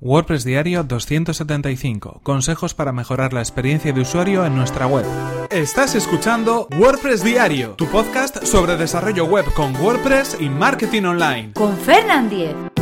WordPress Diario 275. Consejos para mejorar la experiencia de usuario en nuestra web. Estás escuchando WordPress Diario, tu podcast sobre desarrollo web con WordPress y marketing online. Con Fernand Diez.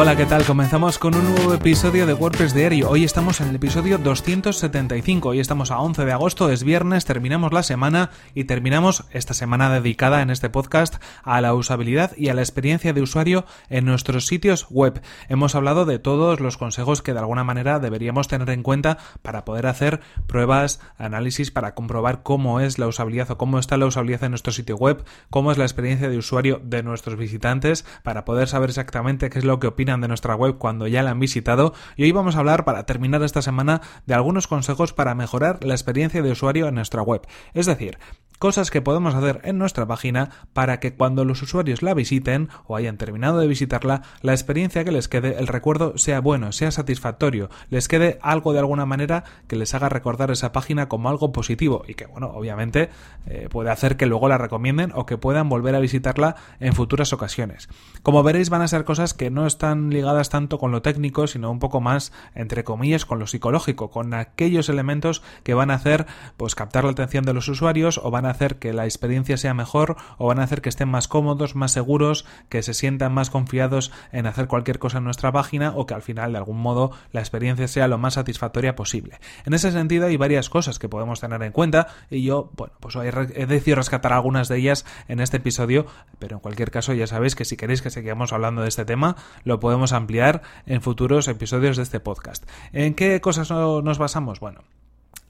Hola, ¿qué tal? Comenzamos con un nuevo episodio de WordPress Diario. Hoy estamos en el episodio 275. Hoy estamos a 11 de agosto, es viernes, terminamos la semana y terminamos esta semana dedicada en este podcast a la usabilidad y a la experiencia de usuario en nuestros sitios web. Hemos hablado de todos los consejos que de alguna manera deberíamos tener en cuenta para poder hacer pruebas, análisis para comprobar cómo es la usabilidad o cómo está la usabilidad en nuestro sitio web, cómo es la experiencia de usuario de nuestros visitantes para poder saber exactamente qué es lo que opinan de nuestra web cuando ya la han visitado y hoy vamos a hablar para terminar esta semana de algunos consejos para mejorar la experiencia de usuario en nuestra web. Es decir, cosas que podemos hacer en nuestra página para que cuando los usuarios la visiten o hayan terminado de visitarla, la experiencia que les quede, el recuerdo sea bueno, sea satisfactorio, les quede algo de alguna manera que les haga recordar esa página como algo positivo y que, bueno, obviamente eh, puede hacer que luego la recomienden o que puedan volver a visitarla en futuras ocasiones. Como veréis, van a ser cosas que no están ligadas tanto con lo técnico, sino un poco más, entre comillas, con lo psicológico, con aquellos elementos que van a hacer, pues, captar la atención de los usuarios o van a hacer que la experiencia sea mejor o van a hacer que estén más cómodos, más seguros, que se sientan más confiados en hacer cualquier cosa en nuestra página o que al final de algún modo la experiencia sea lo más satisfactoria posible. En ese sentido hay varias cosas que podemos tener en cuenta y yo, bueno, pues hoy he decidido rescatar algunas de ellas en este episodio, pero en cualquier caso ya sabéis que si queréis que sigamos hablando de este tema, lo podemos ampliar en futuros episodios de este podcast. ¿En qué cosas nos basamos? Bueno,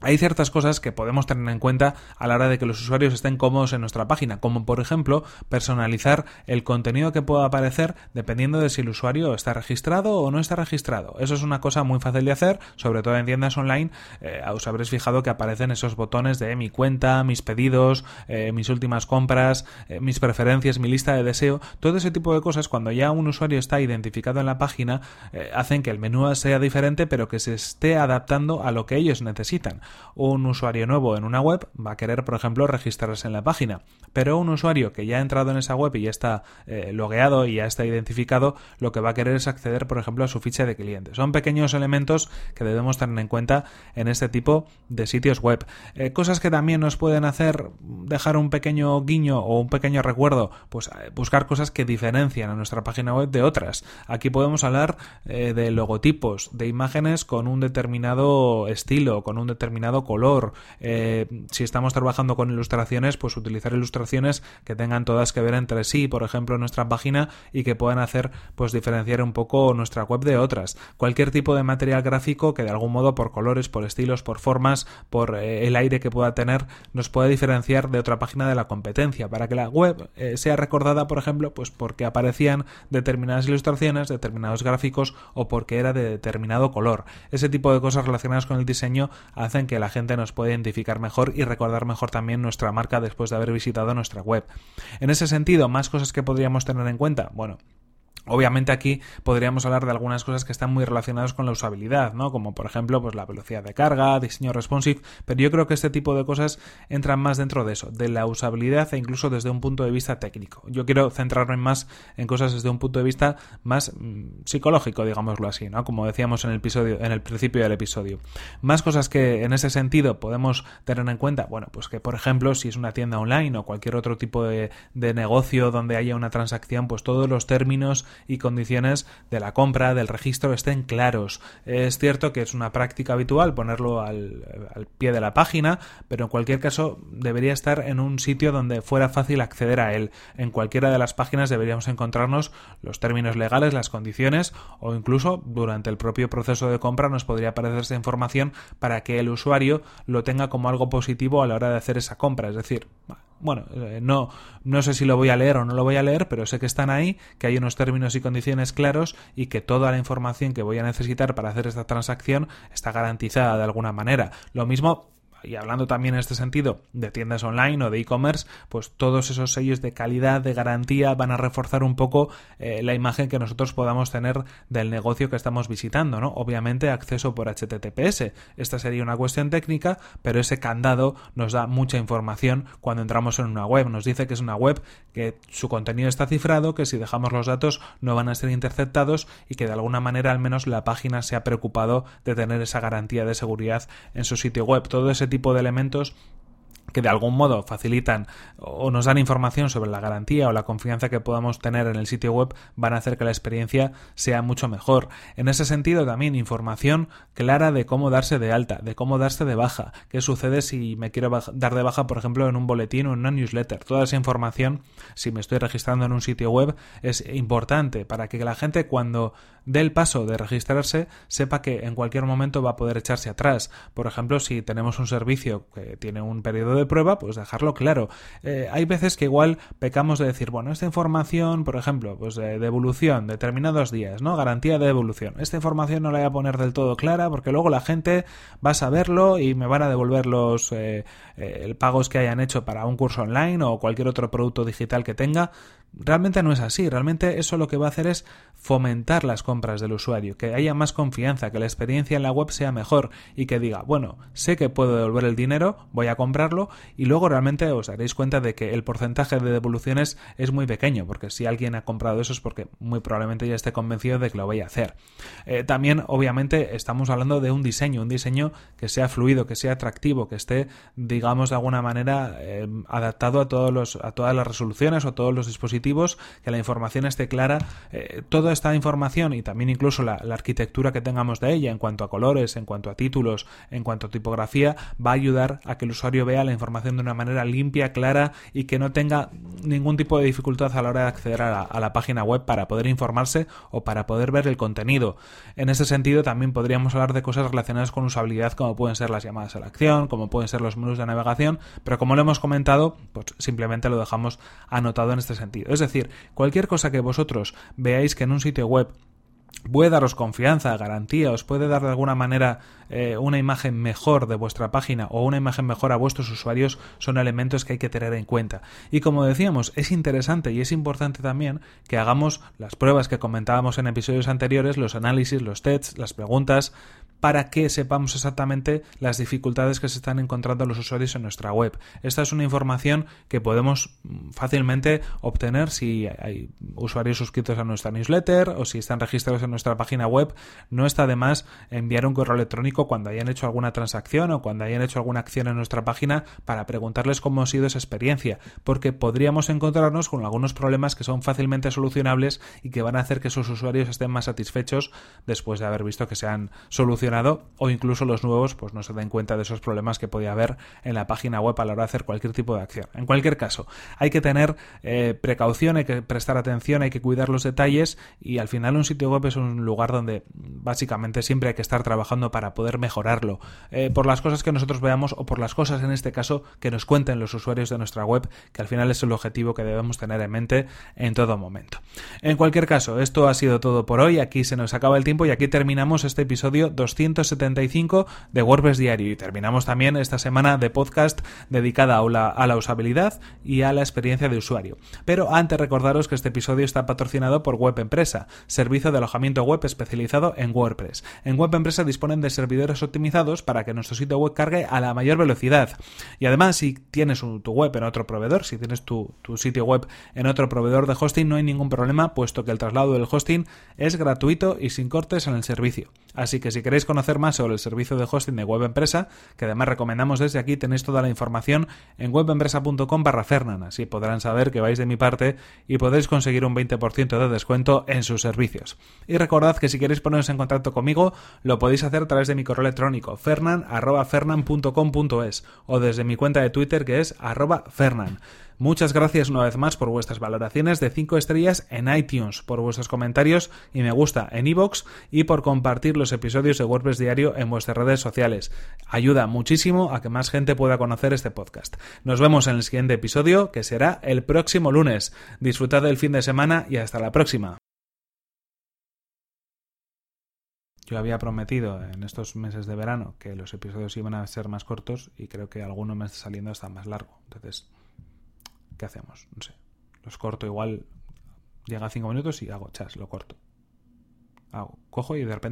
hay ciertas cosas que podemos tener en cuenta a la hora de que los usuarios estén cómodos en nuestra página, como por ejemplo personalizar el contenido que pueda aparecer dependiendo de si el usuario está registrado o no está registrado. Eso es una cosa muy fácil de hacer, sobre todo en tiendas online. Eh, os habréis fijado que aparecen esos botones de mi cuenta, mis pedidos, eh, mis últimas compras, eh, mis preferencias, mi lista de deseo. Todo ese tipo de cosas, cuando ya un usuario está identificado en la página, hacen que el menú sea diferente, pero que se esté adaptando a lo que ellos necesitan un usuario nuevo en una web va a querer, por ejemplo, registrarse en la página. Pero un usuario que ya ha entrado en esa web y ya está eh, logueado y ya está identificado, lo que va a querer es acceder, por ejemplo, a su ficha de cliente. Son pequeños elementos que debemos tener en cuenta en este tipo de sitios web. Eh, cosas que también nos pueden hacer dejar un pequeño guiño o un pequeño recuerdo, pues eh, buscar cosas que diferencian a nuestra página web de otras. Aquí podemos hablar de logotipos, de imágenes con un determinado estilo, con un determinado color. Eh, si estamos trabajando con ilustraciones, pues utilizar ilustraciones que tengan todas que ver entre sí, por ejemplo, nuestra página y que puedan hacer, pues diferenciar un poco nuestra web de otras. Cualquier tipo de material gráfico que de algún modo por colores, por estilos, por formas, por eh, el aire que pueda tener, nos pueda diferenciar de otra página de la competencia, para que la web eh, sea recordada, por ejemplo, pues porque aparecían determinadas ilustraciones, determinados gráficos o porque era de determinado color. Ese tipo de cosas relacionadas con el diseño hacen que la gente nos pueda identificar mejor y recordar mejor también nuestra marca después de haber visitado nuestra web. En ese sentido, más cosas que podríamos tener en cuenta. Bueno, Obviamente aquí podríamos hablar de algunas cosas que están muy relacionadas con la usabilidad, ¿no? Como por ejemplo, pues la velocidad de carga, diseño responsive, pero yo creo que este tipo de cosas entran más dentro de eso, de la usabilidad e incluso desde un punto de vista técnico. Yo quiero centrarme más en cosas desde un punto de vista más mm, psicológico, digámoslo así, ¿no? Como decíamos en el episodio, en el principio del episodio. Más cosas que en ese sentido podemos tener en cuenta, bueno, pues que por ejemplo, si es una tienda online o cualquier otro tipo de, de negocio donde haya una transacción, pues todos los términos y condiciones de la compra, del registro estén claros. Es cierto que es una práctica habitual ponerlo al, pie de la página, pero en cualquier caso debería estar en un sitio donde fuera fácil acceder a él. En cualquiera de las páginas deberíamos encontrarnos los términos legales, las condiciones o incluso durante el propio proceso de compra nos podría aparecer esa información para que el usuario lo tenga como algo positivo a la hora de hacer esa compra. Es decir, bueno, eh, no, no sé si lo voy a leer o no lo voy a leer, pero sé que están ahí, que hay unos términos y condiciones claros y que toda la información que voy a necesitar para hacer esta transacción está garantizada de alguna manera. Lo mismo y hablando también en este sentido de tiendas online o de e-commerce, pues todos esos sellos de calidad, de garantía, van a reforzar un poco eh, la imagen que nosotros podamos tener del negocio que estamos visitando, ¿no? Obviamente acceso por HTTPS. Esta sería una cuestión técnica, pero ese candado nos da mucha información cuando entramos en una web. Nos dice que es una web que su contenido está cifrado, que si dejamos los datos no van a ser interceptados y que de alguna manera al menos la página se ha preocupado de tener esa garantía de seguridad en su sitio web. Todo ese tipo de elementos que de algún modo facilitan o nos dan información sobre la garantía o la confianza que podamos tener en el sitio web van a hacer que la experiencia sea mucho mejor. En ese sentido también información clara de cómo darse de alta, de cómo darse de baja, qué sucede si me quiero dar de baja por ejemplo en un boletín o en una newsletter. Toda esa información si me estoy registrando en un sitio web es importante para que la gente cuando dé el paso de registrarse sepa que en cualquier momento va a poder echarse atrás. Por ejemplo, si tenemos un servicio que tiene un periodo de prueba, pues dejarlo claro. Eh, hay veces que igual pecamos de decir, bueno, esta información, por ejemplo, pues de devolución, determinados días, ¿no? Garantía de devolución. Esta información no la voy a poner del todo clara porque luego la gente va a saberlo y me van a devolver los eh, eh, pagos que hayan hecho para un curso online o cualquier otro producto digital que tenga. Realmente no es así, realmente eso lo que va a hacer es fomentar las compras del usuario, que haya más confianza, que la experiencia en la web sea mejor y que diga, bueno, sé que puedo devolver el dinero, voy a comprarlo y luego realmente os daréis cuenta de que el porcentaje de devoluciones es muy pequeño, porque si alguien ha comprado eso es porque muy probablemente ya esté convencido de que lo vaya a hacer. Eh, también, obviamente, estamos hablando de un diseño, un diseño que sea fluido, que sea atractivo, que esté, digamos, de alguna manera eh, adaptado a, todos a todas las resoluciones o todos los dispositivos que la información esté clara. Eh, toda esta información y también incluso la, arquitectura que tengamos de ella en cuanto a colores, en cuanto a títulos, en cuanto a tipografía, va a ayudar a que el usuario vea la información de una manera limpia, clara y que no tenga ningún tipo de dificultad a la hora de acceder a la, a la página web para poder informarse o para poder ver el contenido. En ese sentido, también podríamos hablar de cosas relacionadas con usabilidad, como pueden ser las llamadas a la acción, como pueden ser los menús de navegación, pero como lo hemos comentado, pues simplemente lo dejamos anotado en este sentido. Es decir, cualquier cosa que vosotros veáis que en un sitio web puede daros confianza, garantía, os puede dar de alguna manera eh, una imagen mejor de vuestra página o una imagen mejor a vuestros usuarios, son elementos que hay que tener en cuenta. Y como decíamos, es interesante y es importante también que hagamos las pruebas que comentábamos en episodios anteriores, los análisis, los tests, las preguntas, para que sepamos exactamente las dificultades que se están encontrando los usuarios en nuestra web. Esta es una información que podemos fácilmente obtener si hay usuarios suscritos a nuestra newsletter o si están registrados en nuestra página web. No está de más enviar un correo electrónico cuando hayan hecho alguna transacción o cuando hayan hecho alguna acción en nuestra página para preguntarles cómo ha sido esa experiencia, porque podríamos encontrarnos con algunos problemas que son fácilmente solucionables y que van a hacer que sus usuarios estén más satisfechos después de haber visto que se han solucionado o incluso los nuevos pues no se den cuenta de esos problemas que podía haber en la página web a la hora de hacer cualquier tipo de acción. En cualquier caso, hay que tener eh, precaución, hay que prestar atención, hay que cuidar los detalles y al final un sitio web es un lugar donde básicamente siempre hay que estar trabajando para poder mejorarlo eh, por las cosas que nosotros veamos o por las cosas en este caso que nos cuenten los usuarios de nuestra web que al final es el objetivo que debemos tener en mente en todo momento. En cualquier caso, esto ha sido todo por hoy, aquí se nos acaba el tiempo y aquí terminamos este episodio 200 175 de WordPress Diario. Y terminamos también esta semana de podcast dedicada a la, a la usabilidad y a la experiencia de usuario. Pero antes recordaros que este episodio está patrocinado por Web Empresa, servicio de alojamiento web especializado en WordPress. En Web Empresa disponen de servidores optimizados para que nuestro sitio web cargue a la mayor velocidad. Y además, si tienes tu web en otro proveedor, si tienes tu, tu sitio web en otro proveedor de hosting, no hay ningún problema, puesto que el traslado del hosting es gratuito y sin cortes en el servicio. Así que si queréis conocer más sobre el servicio de hosting de Web Empresa, que además recomendamos desde aquí, tenéis toda la información en webempresa.com barra Fernan, así podrán saber que vais de mi parte y podéis conseguir un 20% de descuento en sus servicios. Y recordad que si queréis poneros en contacto conmigo, lo podéis hacer a través de mi correo electrónico fernan.fernan.com.es o desde mi cuenta de Twitter que es arroba fernan. Muchas gracias una vez más por vuestras valoraciones de 5 estrellas en iTunes, por vuestros comentarios y me gusta en iVoox y por compartir los episodios de WordPress Diario en vuestras redes sociales. Ayuda muchísimo a que más gente pueda conocer este podcast. Nos vemos en el siguiente episodio, que será el próximo lunes. Disfrutad del fin de semana y hasta la próxima. yo había prometido en estos meses de verano que los episodios iban a ser más cortos y creo que alguno me está saliendo hasta más largo. Entonces, ¿qué hacemos? No sé. Los corto igual, llega a cinco minutos y hago chas, lo corto. Hago, cojo y de repente